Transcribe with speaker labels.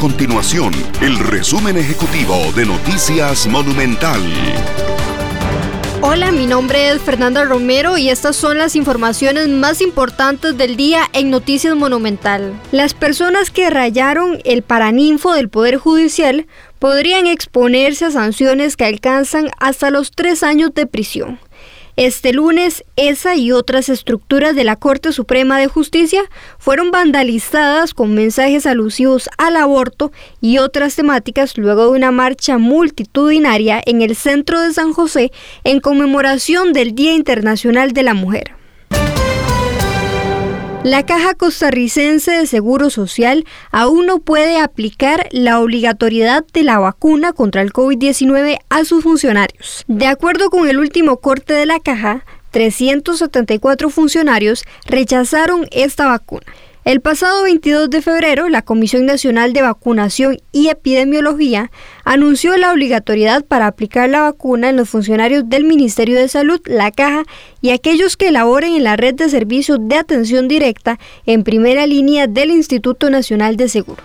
Speaker 1: continuación el resumen ejecutivo de Noticias Monumental.
Speaker 2: Hola, mi nombre es Fernanda Romero y estas son las informaciones más importantes del día en Noticias Monumental. Las personas que rayaron el paraninfo del Poder Judicial podrían exponerse a sanciones que alcanzan hasta los tres años de prisión. Este lunes, esa y otras estructuras de la Corte Suprema de Justicia fueron vandalizadas con mensajes alusivos al aborto y otras temáticas luego de una marcha multitudinaria en el centro de San José en conmemoración del Día Internacional de la Mujer. La Caja Costarricense de Seguro Social aún no puede aplicar la obligatoriedad de la vacuna contra el COVID-19 a sus funcionarios. De acuerdo con el último corte de la Caja, 374 funcionarios rechazaron esta vacuna. El pasado 22 de febrero, la Comisión Nacional de Vacunación y Epidemiología anunció la obligatoriedad para aplicar la vacuna en los funcionarios del Ministerio de Salud, la Caja y aquellos que laboren en la red de servicios de atención directa en primera línea del Instituto Nacional de Seguros.